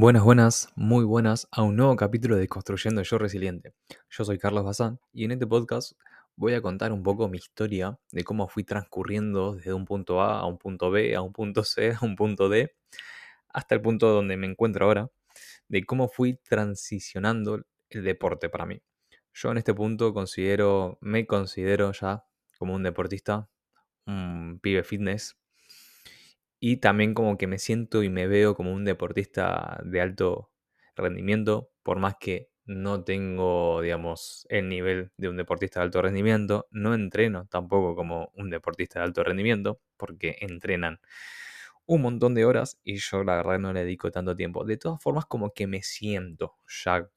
Buenas, buenas, muy buenas a un nuevo capítulo de Construyendo Yo Resiliente. Yo soy Carlos Bazán y en este podcast voy a contar un poco mi historia de cómo fui transcurriendo desde un punto A a un punto B, a un punto C, a un punto D, hasta el punto donde me encuentro ahora, de cómo fui transicionando el deporte para mí. Yo en este punto considero, me considero ya como un deportista, un pibe fitness, y también como que me siento y me veo como un deportista de alto rendimiento, por más que no tengo, digamos, el nivel de un deportista de alto rendimiento, no entreno tampoco como un deportista de alto rendimiento, porque entrenan un montón de horas y yo la verdad no le dedico tanto tiempo. De todas formas, como que me siento ya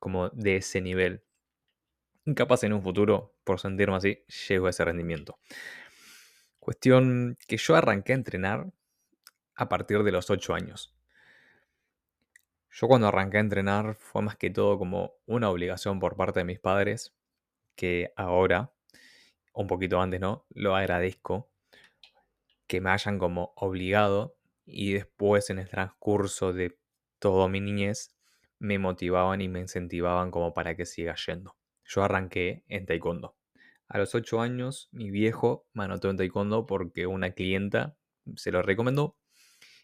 como de ese nivel. Capaz en un futuro, por sentirme así, llego a ese rendimiento. Cuestión que yo arranqué a entrenar a partir de los 8 años. Yo cuando arranqué a entrenar fue más que todo como una obligación por parte de mis padres, que ahora, un poquito antes, ¿no? Lo agradezco, que me hayan como obligado y después en el transcurso de todo mi niñez me motivaban y me incentivaban como para que siga yendo. Yo arranqué en taekwondo. A los 8 años, mi viejo me anotó en taekwondo porque una clienta se lo recomendó.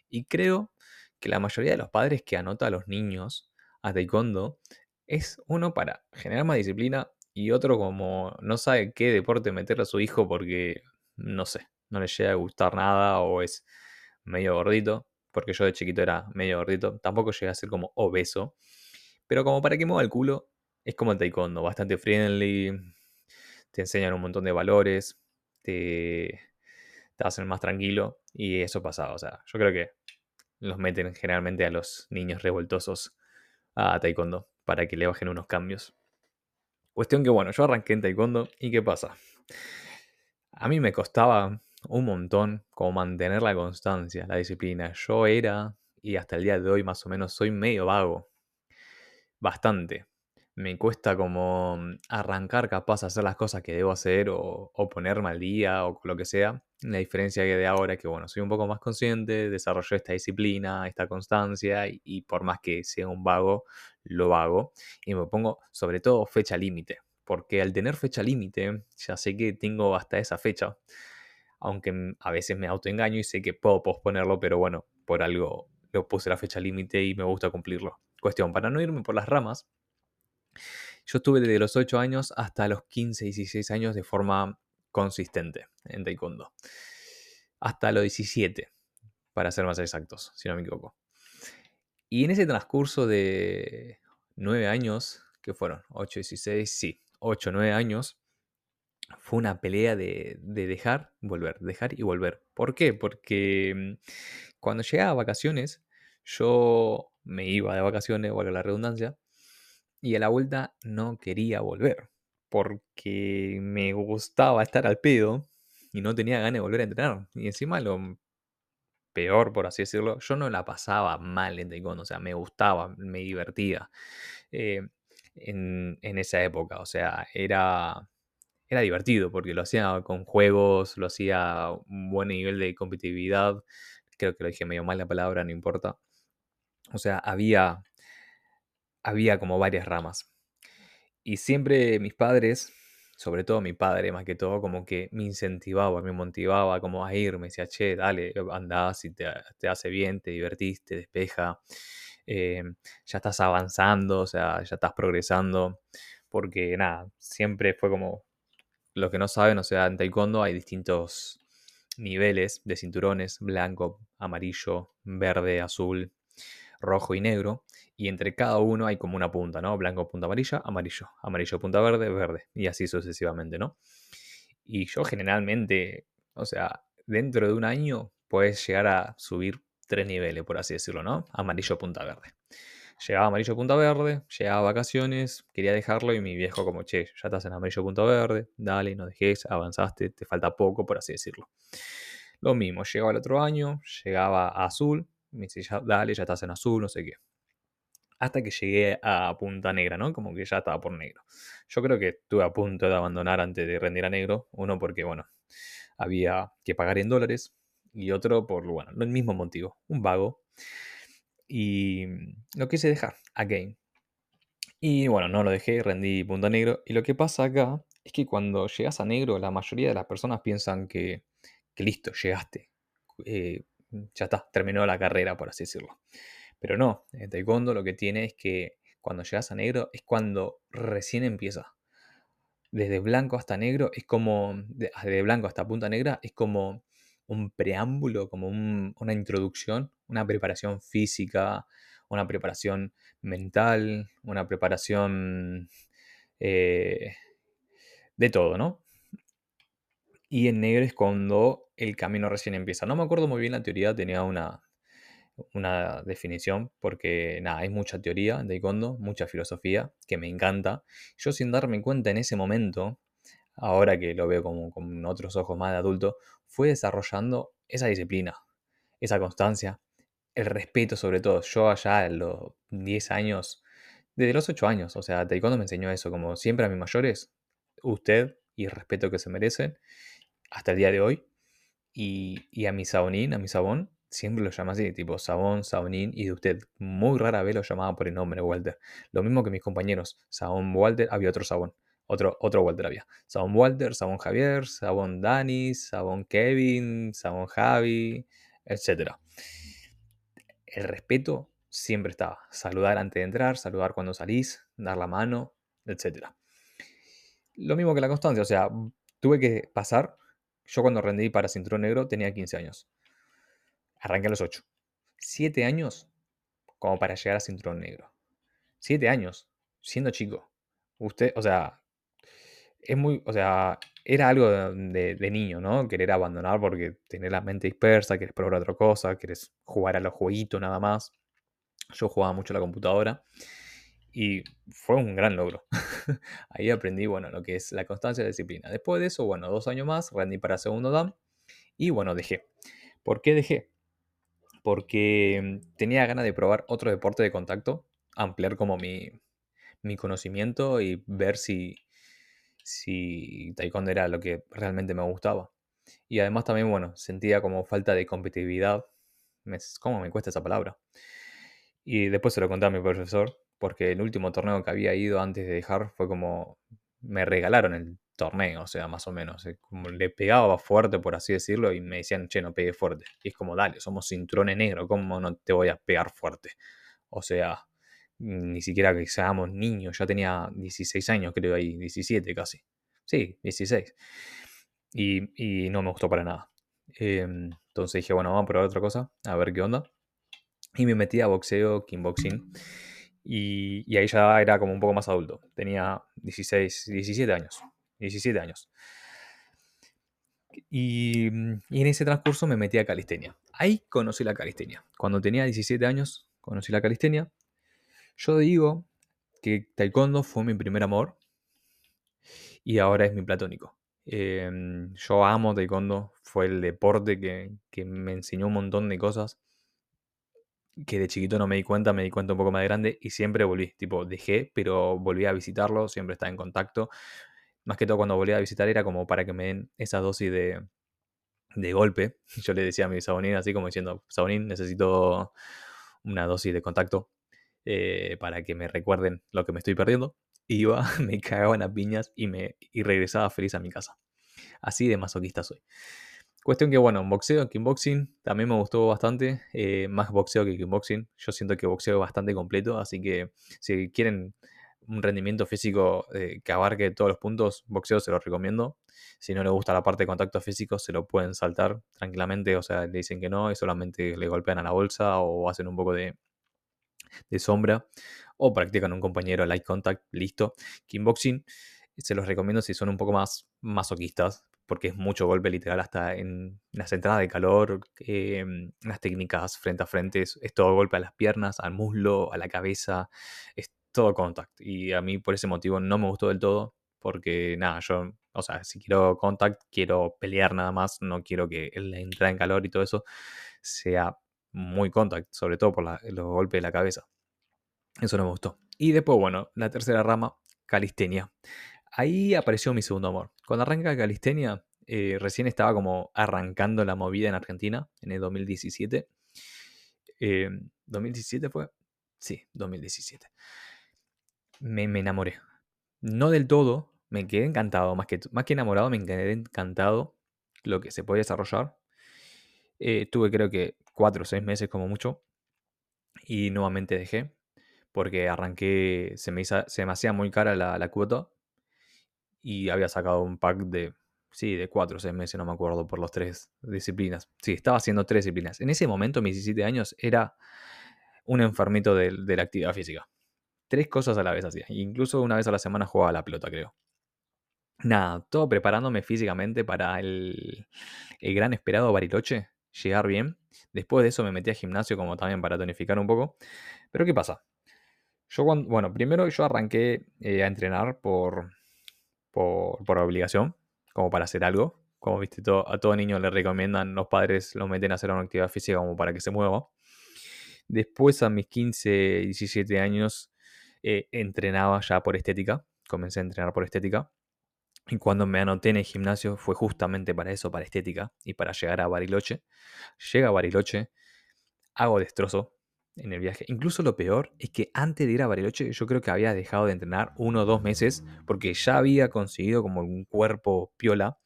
Y creo que la mayoría de los padres que anota a los niños a taekwondo es uno para generar más disciplina y otro como no sabe qué deporte meter a su hijo porque, no sé, no le llega a gustar nada o es medio gordito, porque yo de chiquito era medio gordito, tampoco llegué a ser como obeso, pero como para que mueva el culo, es como el taekwondo, bastante friendly, te enseñan un montón de valores, te, te hacen más tranquilo y eso pasaba. O sea, yo creo que los meten generalmente a los niños revoltosos a taekwondo para que le bajen unos cambios. Cuestión que bueno, yo arranqué en taekwondo y ¿qué pasa? A mí me costaba un montón como mantener la constancia, la disciplina. Yo era, y hasta el día de hoy más o menos, soy medio vago. Bastante me cuesta como mm, arrancar capaz a hacer las cosas que debo hacer o, ponerme al día o lo que sea. La diferencia que de ahora es que, bueno, soy un poco más consciente, desarrollo esta disciplina, esta constancia y, por más que sea un vago, lo hago. Y me pongo sobre todo fecha límite, porque al tener fecha límite ya sé que tengo hasta esa fecha. Aunque mm, a veces me autoengaño y sé que puedo posponerlo, pero bueno, por algo lo puse la fecha límite y me gusta cumplirlo. Cuestión, para no irme por las ramas, yo estuve desde los 8 años hasta los 15, 16 años de forma consistente en taekwondo. Hasta los 17, para ser más exactos, si no me equivoco. Y en ese transcurso de 9 años, que fueron 8, 16, sí, 8, 9 años, fue una pelea de, de, dejar, volver, dejar y volver. ¿Por qué? Porque mm, cuando llegaba a vacaciones, yo me iba de vacaciones, valga la redundancia, y a la vuelta no quería volver porque me gustaba estar al pedo y no tenía ganas de volver a entrenar. Y encima lo peor, por así decirlo, yo no la pasaba mal en taekwondo, o sea, me gustaba, me divertía eh, en, en, esa época, o sea, era, era divertido porque lo hacía con juegos, lo hacía a un buen nivel de competitividad, creo que lo dije medio mal la palabra, no importa. O sea, había había como varias ramas. Y siempre mis padres, sobre todo mi padre más que todo, como que me incentivaba, me motivaba como a ir, me decía, che, dale, andás y te, te hace bien, te divertís, te despeja, eh, ya estás avanzando, o sea, ya estás progresando, porque nada, siempre fue como, lo que no saben, o sea, en taekwondo hay distintos niveles de cinturones, blanco, amarillo, verde, azul, rojo y negro, y entre cada uno hay como una punta, ¿no? Blanco, punta amarilla, amarillo, amarillo, punta verde, verde, y así sucesivamente, ¿no? Y yo generalmente, o sea, dentro de un año puedes llegar a subir tres niveles, por así decirlo, ¿no? Amarillo, punta verde. Llegaba amarillo, punta verde, llegaba a vacaciones, quería dejarlo y mi viejo como, che, ya estás en amarillo, punta verde, dale, no dejes, avanzaste, te falta poco, por así decirlo. Lo mismo, llegaba el otro año, llegaba a azul, me dice, ya, dale, ya estás en azul, no sé qué. Hasta que llegué a punta negra, ¿no? Como que ya estaba por negro. Yo creo que estuve a punto de abandonar antes de rendir a negro. Uno porque, bueno, había que pagar en dólares. Y otro por, bueno, el mismo motivo. Un vago. y lo quise dejar a game. Y bueno, no lo dejé, rendí punto negro. Y lo que pasa acá es que cuando llegas a negro, la mayoría de las personas piensan que, que listo, llegaste. Eh, ya está, terminó la carrera, por así decirlo. Pero no, en taekwondo lo que tiene es que cuando llegas a negro es cuando recién empieza. Desde blanco hasta negro es como, de, blanco hasta punta negra es como un preámbulo, como una introducción, una preparación física, una preparación mental, una preparación eh, de todo, ¿no? Y en negro es cuando el camino recién empieza. No me acuerdo muy bien la teoría, tenía una, una definición, porque nada, hay mucha teoría de Taekwondo, mucha filosofía, que me encanta. Yo sin darme cuenta en ese momento, ahora que lo veo como con otros ojos más de adulto, fue desarrollando esa disciplina, esa constancia, el respeto sobre todo. Yo allá a los 10 años, desde los 8 años, o sea, Taekwondo me enseñó eso, como siempre a mis mayores, usted y el respeto que se merecen, hasta el día de hoy. Y, y a mi sabonín, a mi sabón, siempre lo llama así, tipo Sabón, Sabonín y de usted. Muy rara vez lo llamaba por el nombre Walter. Lo mismo que mis compañeros. Sabón Walter, había otro Sabón. Otro, otro Walter había. Sabón Walter, Sabón Javier, Sabón Dani, Sabón Kevin, Sabón Javi, etc. El respeto siempre estaba. Saludar antes de entrar, saludar cuando salís, dar la mano, etc. Lo mismo que la constancia, o sea, tuve que pasar. Yo cuando rendí para cinturón negro tenía 15 años Arranqué a los 8. 7 años como para llegar a cinturón negro. 7 años, siendo chico. Usted, o sea, es muy, o sea, era algo de, niño, ¿no? Querer abandonar porque tener la mente dispersa, querés probar otra cosa, querés jugar a los jueguitos nada más. Yo jugaba mucho a la computadora y fue un gran logro. Ahí aprendí, bueno, lo que es la constancia y la disciplina. Después de eso, bueno, dos años más, rendí para segundo DAM y bueno, dejé. ¿Por qué dejé? Porque tenía ganas de probar otro deporte de contacto, ampliar como mi, conocimiento y ver si, si taekwondo era lo que realmente me gustaba. Y además también, bueno, sentía como falta de competitividad. ¿Cómo me cuesta esa palabra? Y después se lo conté a mi profesor, porque el último torneo que había ido antes de dejar fue como me regalaron el torneo, o sea, más o menos. Eh, como le pegaba fuerte, por así decirlo, y me decían, che, no pegue fuerte. Y es como, dale, somos cinturones negros, ¿cómo no te voy a pegar fuerte? O sea, ni siquiera que seamos niños, ya tenía 16 años, creo ahí, 17 casi. Sí, 16. Y, y no me gustó para nada. Em, entonces dije, bueno, vamos a probar otra cosa, a ver qué onda. Y me metí a boxeo, kickboxing. Y, y ahí ya era como un poco más adulto. Tenía 16, 17 años. 17 años. Y, y, en ese transcurso me metí a calistenia. Ahí conocí la calistenia. Cuando tenía 17 años, conocí la calistenia. Yo digo que taekwondo fue mi primer amor y ahora es mi platónico. Em, yo amo taekwondo, fue el deporte que, que, me enseñó un montón de cosas que de chiquito no me di cuenta, me di cuenta un poco más de grande y siempre volví, tipo, dejé, pero volví a visitarlo, siempre estaba en contacto, más que todo cuando volví a visitar era como para que me den esa dosis de, de golpe. Yo le decía a mi Sabonín así como diciendo, Sabonín, necesito una dosis de contacto eh, para que me recuerden lo que me estoy perdiendo. Iba, me cagaban a piñas y, me, y regresaba feliz a mi casa. Así de masoquista soy. Cuestión que, bueno, boxeo, kickboxing también me gustó bastante. Eh, más boxeo que kickboxing. Yo siento que boxeo es bastante completo, así que si quieren un rendimiento físico eh, que abarque todos los puntos, boxeo se lo recomiendo. Si no le gusta la parte de contacto físico, se lo pueden saltar tranquilamente. O sea, le dicen que no y solamente le golpean a la bolsa o hacen un poco de, de sombra. O practican un compañero light contact, listo. Kickboxing se los recomiendo si son un poco más masoquistas, porque es mucho golpe literal hasta en las entradas de calor, em, las técnicas frente a frente, es, todo golpe a las piernas, al muslo, a la cabeza, todo contact. Y a mí por ese motivo no me gustó del todo, porque nada, yo, o sea, si quiero contact, quiero pelear nada más, no quiero que la entrada en calor y todo eso sea muy contact, sobre todo por los golpes de la cabeza. Eso no me gustó. Y después, bueno, la tercera rama, calistenia. Ahí apareció mi segundo amor. Cuando arranca calistenia, eh, recién estaba como arrancando la movida en Argentina, en el 2017. Eh, ¿2017 fue? Sí, 2017. Me, me enamoré. No del todo, me quedé encantado, más que, más que enamorado, me quedé encantado lo que se puede desarrollar. Eh, tuve creo que cuatro o seis meses como mucho y nuevamente dejé porque arranqué, se me, se me hacía muy cara la, la, cuota y había sacado un pack de, sí, de cuatro o seis meses, no me acuerdo, por las tres disciplinas. Sí, estaba haciendo tres disciplinas. En ese momento, mis 17 años, era un enfermito de la actividad física. Tres cosas a la vez hacía. Incluso una vez a la semana jugaba la pelota, creo. Nada, todo preparándome físicamente para el, el gran esperado Bariloche, llegar bien. Después de eso me metí a gimnasio como también para tonificar un poco. Pero ¿qué pasa? Yo cuando, bueno, primero yo arranqué eh, a entrenar por, por, por, obligación, como para hacer algo. Como viste, todo, a todo niño le recomiendan, los padres lo meten a hacer una actividad física como para que se mueva. Después a mis 15, 17 años eh, entrenaba ya por estética. Comencé a entrenar por estética. Y cuando me anoté en el gimnasio fue justamente para eso, para estética y para llegar a Bariloche. Llega a Bariloche, hago destrozo en el viaje. Incluso lo peor es que antes de ir a Bariloche yo creo que había dejado de entrenar uno o dos meses porque ya había conseguido como un cuerpo piola.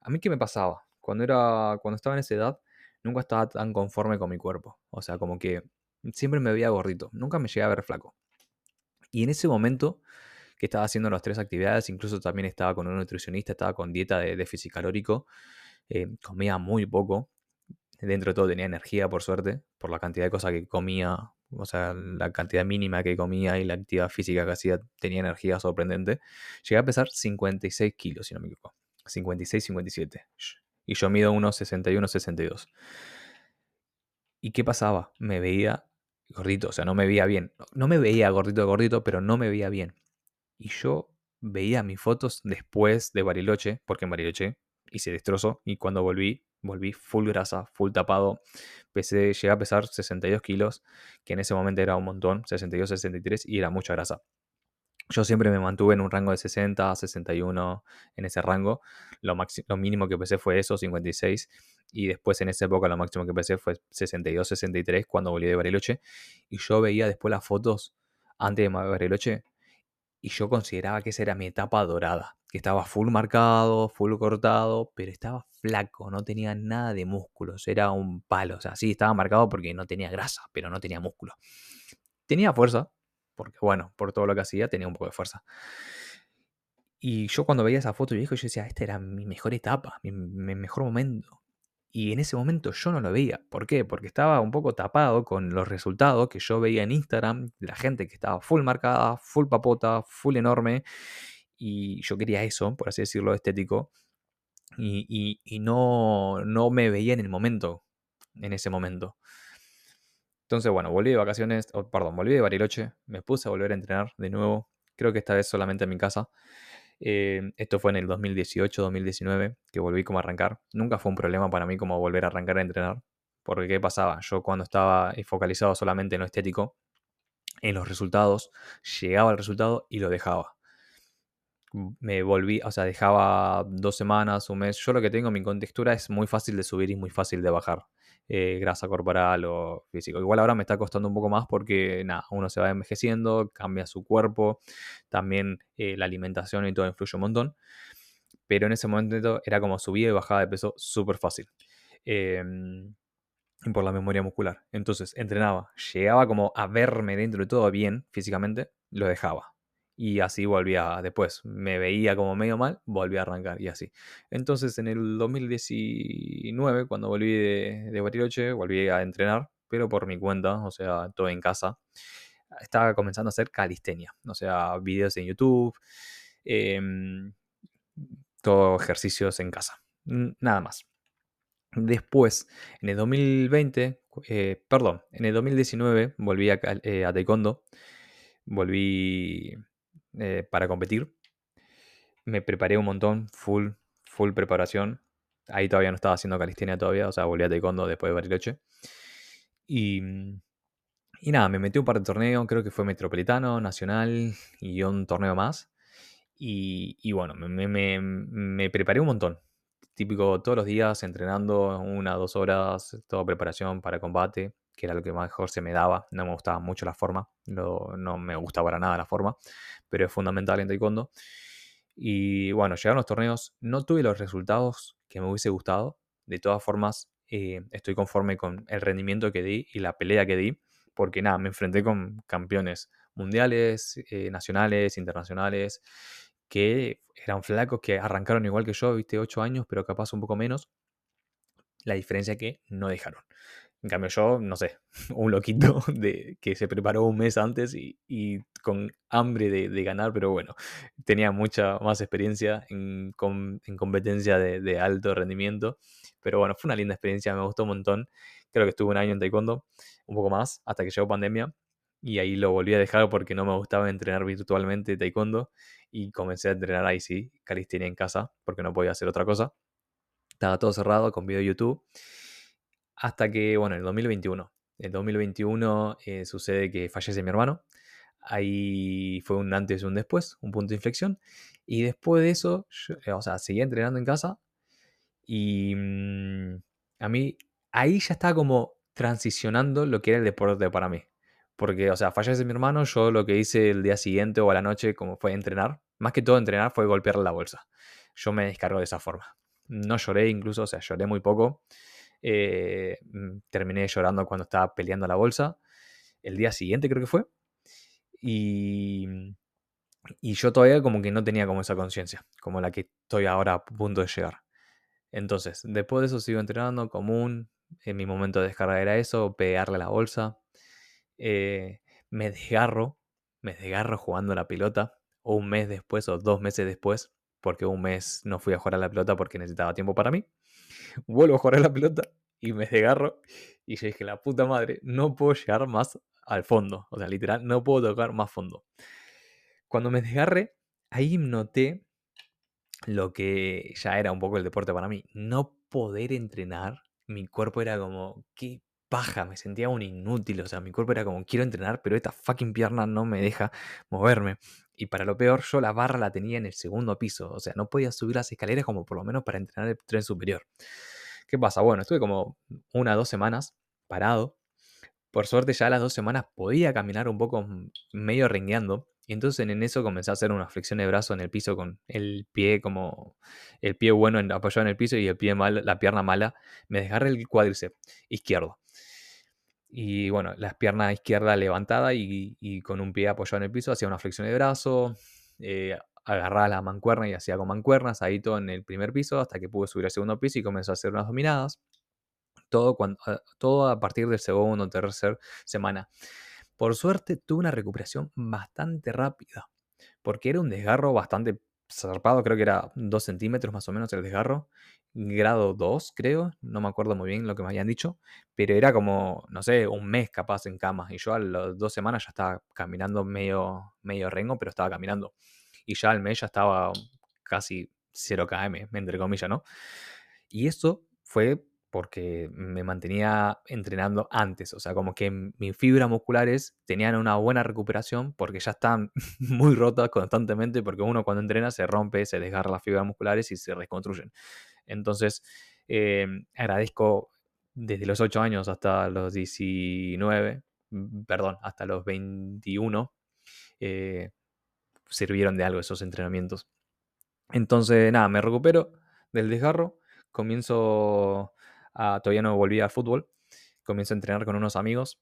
A mí qué me pasaba? Cuando, era, cuando estaba en esa edad nunca estaba tan conforme con mi cuerpo. O sea, como que siempre me veía gordito, nunca me llegué a ver flaco. Y en ese momento que estaba haciendo las tres actividades, incluso también estaba con un nutricionista, estaba con dieta de déficit calórico, eh, comía muy poco, dentro de todo tenía energía por suerte, por la cantidad de cosas que comía, o sea, la cantidad mínima que comía y la actividad física que hacía tenía energía sorprendente. Llegué a pesar 56 kilos, si no me equivoco. 56, 57. Y yo mido unos 61, 62. ¿Y qué pasaba? Me veía gordito, o sea, no me veía bien. No me veía gordito, gordito, pero no me veía bien. Y yo veía mis fotos después de Bariloche, porque en Bariloche hice destrozo y cuando volví, volví full grasa, full tapado. Pesé, llegué a pesar 62 kilos, que en ese momento era un montón, 62, 63 y era mucha grasa. Yo siempre me mantuve en un rango de 60, 61, en ese rango. Lo, lo mínimo que pesé fue eso, 56. Y después en esa época lo máximo que pesé fue 62, 63 cuando volví de Bariloche. Y yo veía después las fotos antes de Bariloche y yo consideraba que esa era mi etapa dorada, que estaba full marcado, full cortado, pero estaba flaco, no tenía nada de músculos, era un palo, o sea, sí, estaba marcado porque no tenía grasa, pero no tenía músculo. Tenía fuerza, porque bueno, por todo lo que hacía tenía un poco de fuerza. Y yo cuando veía esa foto yo decía, esta era mi mejor etapa, mi mejor momento. Y en ese momento yo no lo veía. ¿Por qué? Porque estaba un poco tapado con los resultados que yo veía en Instagram la gente que estaba full marcada, full papota, full enorme. Y yo quería eso, por así decirlo, estético. Y, no, no me veía en el momento, en ese momento. Entonces, bueno, volví de vacaciones, perdón, volví de Bariloche, me puse a volver a entrenar de nuevo. Creo que esta vez solamente en mi casa. Eh, esto fue en el 2018-2019 que volví como a arrancar. Nunca fue un problema para mí como volver a arrancar a entrenar. Porque ¿qué pasaba? Yo cuando estaba focalizado solamente en lo estético, en los resultados, llegaba al resultado y lo dejaba. Me volví, o sea, dejaba dos semanas, un mes. Yo lo que tengo, mi contextura es muy fácil de subir y muy fácil de bajar. Eh, grasa corporal o físico. Igual ahora me está costando un poco más porque nada, uno se va envejeciendo, cambia su cuerpo, también eh, la alimentación y todo influye un montón. Pero en ese momento era como subida y bajada de peso súper fácil. Em, por la memoria muscular. Entonces entrenaba, llegaba como a verme dentro de todo bien físicamente, lo dejaba y así volvía después. Me veía como medio mal, volví a arrancar y así. Entonces en el 2019, cuando volví de, de Bariloche, volví a entrenar, pero por mi cuenta, o sea, todo en casa. Estaba comenzando a hacer calistenia, o sea, videos en YouTube, eh, ejercicios en casa, nada más. Después, en el 2020, eh, perdón, en el 2019 volví a, eh, a taekwondo, volví eh, para competir. Me preparé un montón, full, full preparación. Ahí todavía no estaba haciendo calistenia todavía, o sea, volví a taekwondo después de Bariloche. Y, y nada, me metí un par de torneos, creo que fue Metropolitano, Nacional y un torneo más. Y, y bueno, me, me, me, preparé un montón. Típico todos los días entrenando una, dos horas, toda preparación para combate. Que era lo que mejor se me daba. No me gustaba mucho la forma, no, no me gusta para nada la forma, pero es fundamental en taekwondo. Y bueno, llegaron los torneos, no tuve los resultados que me hubiese gustado. De todas formas, eh, estoy conforme con el rendimiento que di y la pelea que di, porque nada, me enfrenté con campeones mundiales, eh, nacionales, internacionales, que eran flacos, que arrancaron igual que yo, viste, 8 años, pero capaz un poco menos. La diferencia es que no dejaron. En cambio yo, no sé, un loquito de, que se preparó un mes antes y, con hambre de, ganar, pero bueno, tenía mucha más experiencia en, competencia de, alto rendimiento. Pero bueno, fue una linda experiencia, me gustó un montón. Creo que estuve un año en taekwondo, un poco más, hasta que llegó pandemia. Y ahí lo volví a dejar porque no me gustaba entrenar virtualmente taekwondo. Y comencé a entrenar ahí sí, calistenia en casa, porque no podía hacer otra cosa. Estaba todo cerrado con video de YouTube. Hasta que, bueno, en el 2021. En el 2021 eh, sucede que fallece mi hermano. Ahí fue un antes y un después, un punto de inflexión. Y después de eso, eh, o sea, seguía entrenando en casa. Y mm, a mí, ahí ya estaba como transicionando lo que era el deporte para mí. Porque, o sea, fallece mi hermano, yo lo que hice el día siguiente o a la noche, como fue entrenar, más que todo entrenar, fue golpearle la bolsa. Yo me descargo de esa forma. No lloré incluso, o sea, lloré muy poco. Eh, mm, terminé llorando cuando estaba peleando la bolsa. El día siguiente creo que fue. Y, y yo todavía como que no tenía como esa conciencia, como la que estoy ahora a punto de llegar. Entonces, después de eso sigo entrenando común. En mi momento de descarga era eso, pegarle la bolsa. Eh, me desgarro, me desgarro jugando la pelota. O un mes después o dos meses después, porque un mes no fui a jugar a la pelota porque necesitaba tiempo para mí vuelvo a jugar a la pelota y me desgarro. Y yo dije, la puta madre, no puedo llegar más al fondo. O sea, literal, no puedo tocar más fondo. Cuando me desgarré, ahí noté lo que ya era un poco el deporte para mí. No poder entrenar, mi cuerpo era como, qué paja, me sentía un inútil. O sea, mi cuerpo era como, quiero entrenar, pero esta fucking pierna no me deja moverme. Y para lo peor, yo la barra la tenía en el segundo piso. O sea, no podía subir las escaleras como por lo menos para entrenar el tren superior. ¿Qué pasa? Bueno, estuve como una o dos semanas parado. Por suerte ya a las dos semanas podía caminar un poco medio ringueando. Y entonces en eso comencé a hacer una flexión de brazo en el piso con el pie como el pie bueno apoyado en el piso y el pie mal, la pierna mala. Me desgarré el cuádriceps izquierdo. Y bueno, la pierna izquierda levantada y, con un pie apoyado en el piso hacía una flexión de brazo, eh, agarraba la mancuerna y hacía con mancuernas, ahí todo en el primer piso, hasta que pude subir al segundo piso y comenzó a hacer unas dominadas. Todo, cuando, ah, todo a partir del segundo o tercer semana. Por suerte tuve una recuperación bastante rápida, porque era un desgarro bastante zarpado, creo que era 2 centímetros más o menos el desgarro, grado 2 creo, no me acuerdo muy bien lo que me habían dicho, pero era como, no sé, un mes capaz en cama, y yo a las dos semanas ya estaba caminando medio, medio rengo, pero estaba caminando, y ya al mes ya estaba casi 0 km, entre comillas, ¿no? Y eso fue porque me mantenía entrenando antes, o sea, como que mis fibras musculares tenían una buena recuperación porque ya están muy rotas constantemente, porque uno cuando entrena se rompe, se desgarra las fibras musculares y se reconstruyen. Entonces, em, agradezco desde los 8 años hasta los 19, mm, perdón, hasta los 21, eh, sirvieron de algo esos entrenamientos. Entonces, nada, me recupero del desgarro, comienzo todavía no volví al fútbol. Comienzo a entrenar con unos amigos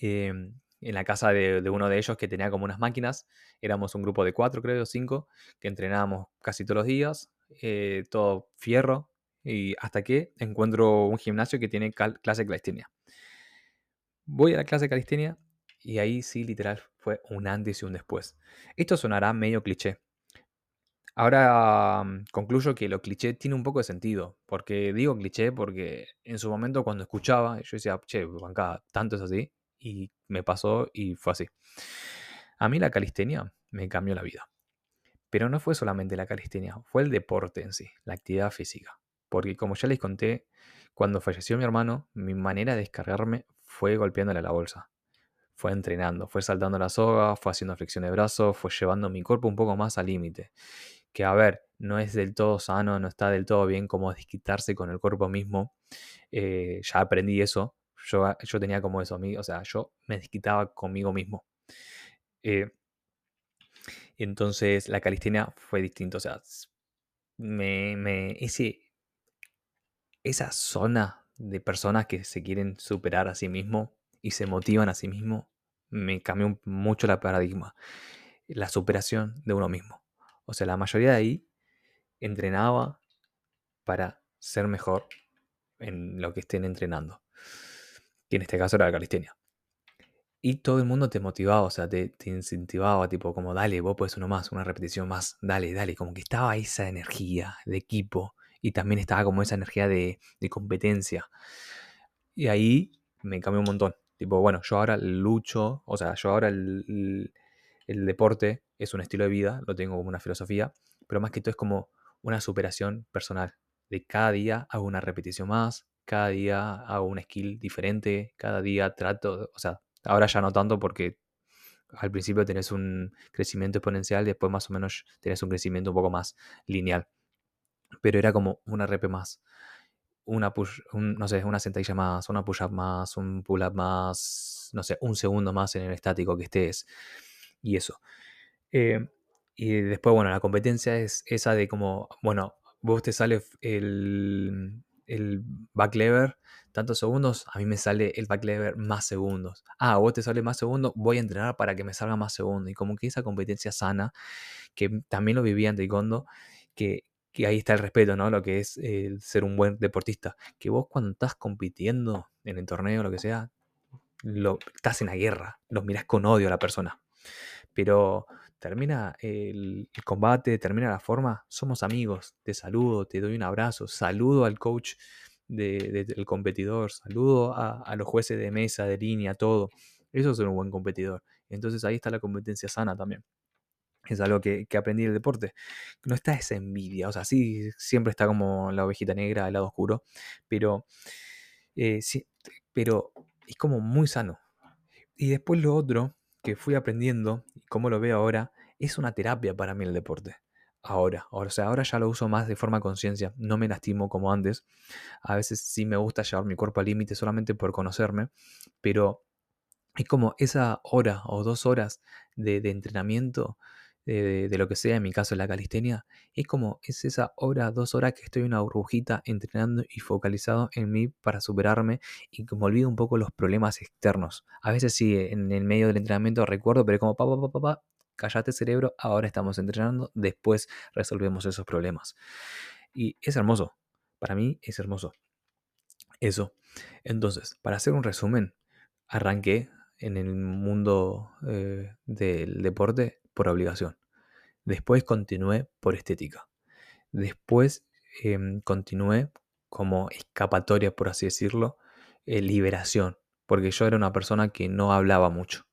em, en la casa de, uno de ellos que tenía como unas máquinas. Éramos un grupo de cuatro, creo, cinco, que entrenábamos casi todos los días, eh, todo fierro, y hasta que encuentro un gimnasio que tiene clase de calistenia. Voy a la clase de calistenia y ahí sí, literal, fue un antes y un después. Esto sonará medio cliché, Ahora mm, concluyo que lo cliché tiene un poco de sentido, porque digo cliché porque en su momento cuando escuchaba, yo decía, che, banca, tanto es así, y me pasó y fue así. A mí la calistenia me cambió la vida, pero no fue solamente la calistenia, fue el deporte en sí, la actividad física, porque como ya les conté, cuando falleció mi hermano, mi manera de descargarme fue golpeándole la bolsa. Fue entrenando, fue saltando la soga, fue haciendo flexión de brazos, fue llevando mi cuerpo un poco más al límite que a ver, no es del todo sano, no está del todo bien como desquitarse con el cuerpo mismo. Eh, ya aprendí eso, Yo, yo tenía como eso a mí, o sea, yo me desquitaba conmigo mismo. Eh, entonces la calistenia fue distinto, o sea, me, ese, esa zona de personas que se quieren superar a sí mismo y se motivan a sí mismo, me cambió mucho la paradigma, la superación de uno mismo. O sea, la mayoría de ahí entrenaba para ser mejor en lo que estén entrenando. Que en este caso era la calistenia. Y todo el mundo te motivaba, o sea, te, te, incentivaba, tipo, como, dale, vos puedes uno más, una repetición más, dale, dale, como que estaba esa energía de equipo y también estaba como esa energía de, de competencia. Y ahí me cambió un montón. Tipo, bueno, yo ahora lucho, o sea, yo ahora el, el, el deporte es un estilo de vida, lo tengo como una filosofía, pero más que todo es como una superación personal. De cada día hago una repetición más, cada día hago un skill diferente, cada día trato, o sea, Ahora ya no tanto porque al principio tenés un crecimiento exponencial, después más o menos tenés un crecimiento un poco más lineal. Pero era como una rep más, una push, no sé, una sentadilla más, una push-up más, un pull-up más, no sé, un segundo más en el estático que estés y eso. Eh, y después, bueno, la competencia es esa de como, bueno, vos te sale el, el back lever tantos segundos, a mí me sale el back lever más segundos. Ah, vos te sale más segundos, voy a entrenar para que me salga más segundos. Y como que esa competencia sana, que también lo vivía en Taekwondo, que, que ahí está el respeto, ¿no? Lo que es ser un buen deportista. Que vos cuando estás compitiendo en el torneo, lo que sea, lo, estás en la guerra, los mirás con odio a la persona. Pero termina el, combate, termina la forma, somos amigos, te saludo, te doy un abrazo, saludo al coach de, de, del competidor, saludo a, los jueces de mesa, de línea, todo. Eso es un buen competidor. Entonces ahí está la competencia sana también. Es algo que, que aprendí del deporte. No está esa envidia, o sea, sí, siempre está como la ovejita negra, el lado oscuro, pero, eh, sí, pero es como muy sano. Y después lo otro que fui aprendiendo, y como lo veo ahora, es una terapia para mí el deporte. Ahora, o sea, ahora ya lo uso más de forma conciencia, no me lastimo como antes. A veces sí me gusta llevar mi cuerpo al límite solamente por conocerme, pero es como esa hora o dos horas de entrenamiento de, lo que sea, en mi caso la calistenia, es como es esa hora, dos horas que estoy una burbujita entrenando y focalizado en mí para superarme y que olvido un poco los problemas externos. A veces sí, en el medio del entrenamiento recuerdo, pero como pa, pa, pa, pa, pa callate cerebro, ahora estamos entrenando, después resolvemos esos problemas. Y es hermoso, para mí es hermoso. Eso. Entonces, para hacer un resumen, arranqué en el mundo eh, del deporte por obligación. Después continué por estética. Después eh, continué como escapatoria, por así decirlo, eh, liberación, porque yo era una persona que no hablaba mucho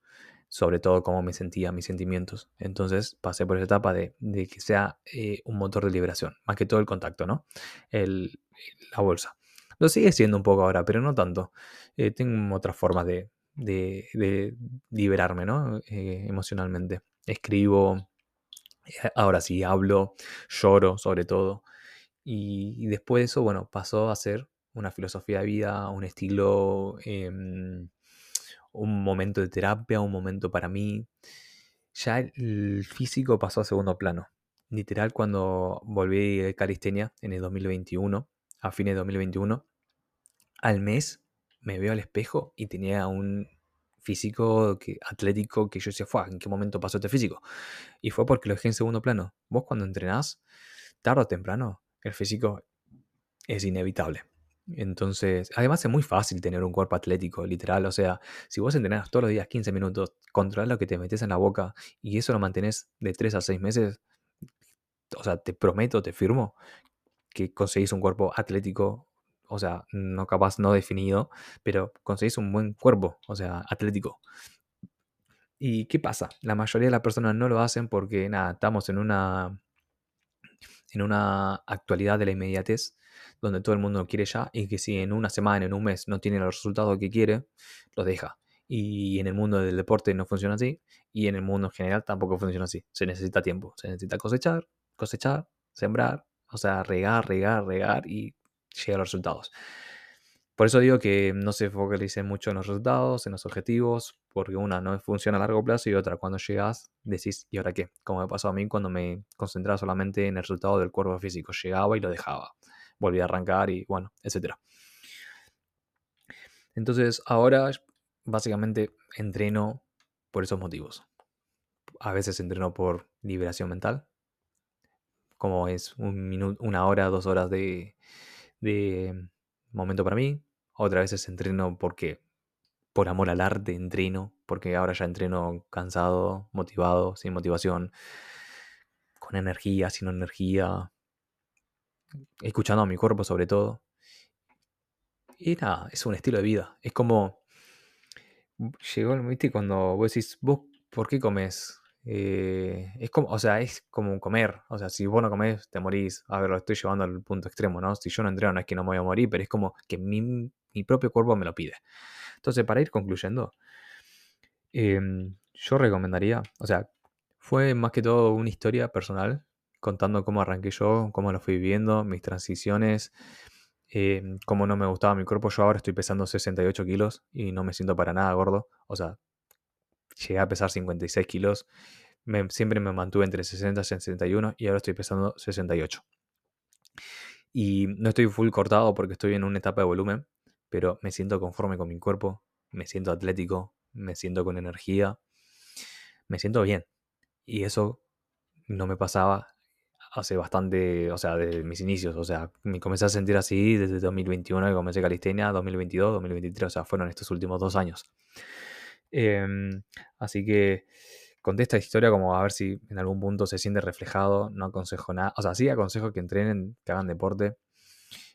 sobre todo cómo me sentía, mis sentimientos. Entonces pasé por esa etapa de, que sea eh, un motor de liberación, más que todo el contacto, ¿no? La bolsa. Lo sigue siendo un poco ahora, pero no tanto. Eh, tengo otras formas de, liberarme, ¿no? Emocionalmente. Escribo, eh, ahora sí hablo, lloro sobre todo. Y, después de eso, bueno, pasó a ser una filosofía de vida, un estilo... Eh, un momento de terapia, un momento para mí. Ya el físico pasó a segundo plano. Literal, cuando volví de calistenia en el 2021, a fines de 2021, al mes me veo al espejo y tenía un físico que, atlético que yo decía, fue, ¿en qué momento pasó este físico? Y fue porque lo dejé en segundo plano. Vos cuando entrenás, tarde o temprano, el físico es inevitable. Entonces, además es muy fácil tener un cuerpo atlético, literal. O sea, si vos entrenás todos los días 15 minutos, controlar lo que te metes en la boca y eso lo mantenés de 3 a 6 meses, o sea, te prometo, te firmo, que conseguís un cuerpo atlético, o sea, no capaz, no definido, pero conseguís un buen cuerpo, o sea, atlético. ¿Y qué pasa? La mayoría de las personas no lo hacen porque, nada, estamos en una, en una actualidad de la inmediatez donde todo el mundo lo quiere ya y que si en una semana, en un mes no tiene los resultados que quiere, lo deja. Y en el mundo del deporte no funciona así y en el mundo en general tampoco funciona así. Se necesita tiempo, se necesita cosechar, cosechar, sembrar, o sea, regar, regar, regar y llegar a los resultados. Por eso digo que no se focalice mucho en los resultados, en los objetivos, porque una no funciona a largo plazo y otra cuando llegas decís, ¿y ahora qué? Como me pasó a mí cuando me concentraba solamente en el resultado del cuerpo físico. Llegaba y lo dejaba. Volví a arrancar y bueno, etc. Entonces ahora básicamente entreno por esos motivos. A veces entreno por liberación mental, como es un minuto, una hora, dos horas de, de momento para mí. Otras veces entreno porque por amor al arte entreno, porque ahora ya entreno cansado, motivado, sin motivación, con energía, sin energía, escuchando a mi cuerpo sobre todo. Y nada, es un estilo de vida. Es como. Llegó el ¿viste? Cuando vos decís, vos, ¿por qué comes? Eh, es como, o sea, es como comer. O sea, si vos no comés, te morís. A ver, lo estoy llevando al punto extremo, ¿no? Si yo no entreno, no es que no me voy a morir, pero es como que mi, mi propio cuerpo me lo pide. Entonces, para ir concluyendo, em, yo recomendaría, o sea, fue más que todo una historia personal, contando cómo arranqué yo, cómo lo fui viviendo, mis transiciones, em, cómo no me gustaba mi cuerpo. Yo ahora estoy pesando 68 kilos y no me siento para nada gordo. O sea, llegué a pesar 56 kilos. siempre me mantuve entre 60 y 61 y ahora estoy pesando 68. Y no estoy full cortado porque estoy en una etapa de volumen, pero me siento conforme con mi cuerpo, me siento atlético, me siento con energía, me siento bien. Y eso no me pasaba hace bastante, o sea, desde mis inicios, o sea, me comencé a sentir así desde 2021 que comencé calistenia, 2022, 2023, o sea, fueron estos últimos dos años. Em, así que conté esta historia como a ver si en algún punto se siente reflejado, no aconsejo nada, o sea, sí aconsejo que entrenen, que hagan deporte,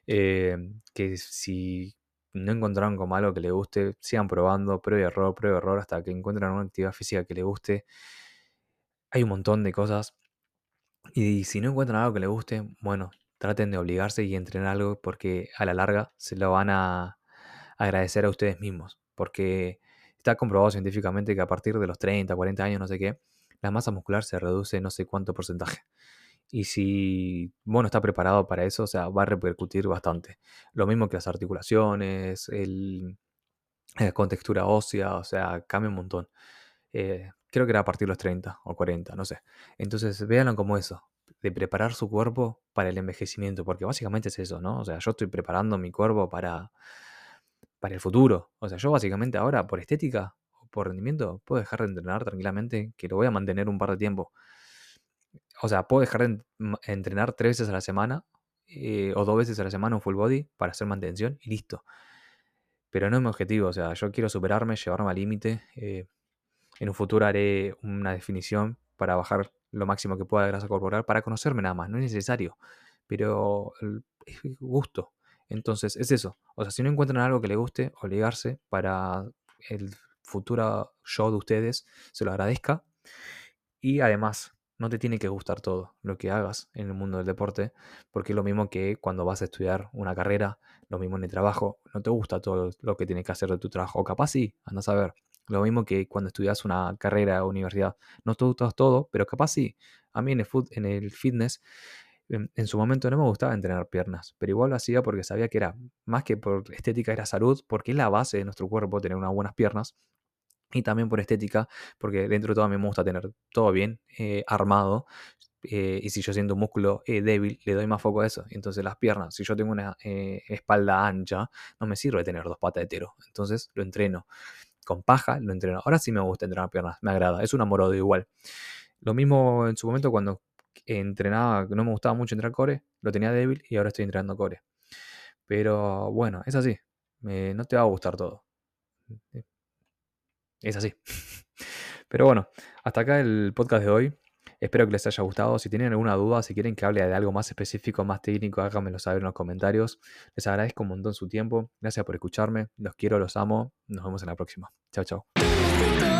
em, que si no encontraron como algo que les guste, sigan probando, prueba y error, prueba y error, hasta que encuentren una actividad física que les guste. Hay un montón de cosas. Y si no encuentran algo que les guste, bueno, traten de obligarse y entrenar algo porque a la larga se lo van a agradecer a ustedes mismos. Porque está comprobado científicamente que a partir de los 30, 40 años, no sé qué, la masa muscular se reduce no sé cuánto porcentaje. Y si bueno está preparado para eso, o sea, va a repercutir bastante. Lo mismo que las articulaciones, el, la contextura ósea, o sea, cambia un montón. Eh, creo que era a partir de los 30 o 40, no sé. Entonces, véanlo como eso, de preparar su cuerpo para el envejecimiento, porque básicamente es eso, ¿no? O sea, yo estoy preparando mi cuerpo para, para el futuro. O sea, yo básicamente ahora, por estética o por rendimiento, puedo dejar de entrenar tranquilamente, que lo voy a mantener un par de tiempo o sea, puedo dejar de entrenar tres veces a la semana eh, o dos veces a la semana un full body para hacer mantención y listo. Pero no es mi objetivo, o sea, yo quiero superarme, llevarme al límite. Eh, en un futuro haré una definición para bajar lo máximo que pueda de grasa corporal para conocerme nada más, no es necesario, pero es gusto. Entonces, es eso. O sea, si no encuentran algo que les guste, obligarse para el futuro show de ustedes se lo agradezca. Y además, no te tiene que gustar todo lo que hagas en el mundo del deporte, porque es lo mismo que cuando vas a estudiar una carrera, lo mismo en el trabajo, no te gusta todo lo que tienes que hacer de tu trabajo, o capaz sí, andas a ver. Lo mismo que cuando estudias una carrera o universidad, no te gusta todo, pero capaz sí. A mí en el fitness, en, su momento no me gustaba entrenar piernas, pero igual lo hacía porque sabía que era más que por estética, era salud, porque es la base de nuestro cuerpo tener unas buenas piernas y también por estética, porque dentro de todo a mí me gusta tener todo bien eh, armado. Eh, y si yo siento un músculo eh, débil, le doy más foco a eso. Entonces las piernas, si yo tengo una espalda ancha, no me sirve tener dos patas de tero. Entonces lo entreno. Con paja lo entreno. Ahora sí me gusta entrenar piernas, me agrada. Es un amorodo igual. Lo mismo en su momento cuando entrenaba, no me gustaba mucho entrenar core, lo tenía débil y ahora estoy entrenando core. Pero bueno, es así. no te va a gustar todo. Es así. Pero bueno, hasta acá el podcast de hoy. Espero que les haya gustado. Si tienen alguna duda, si quieren que hable de algo más específico, más técnico, háganmelo saber en los comentarios. Les agradezco un montón su tiempo. Gracias por escucharme. Los quiero, los amo. Nos vemos en la próxima. Chao, chao.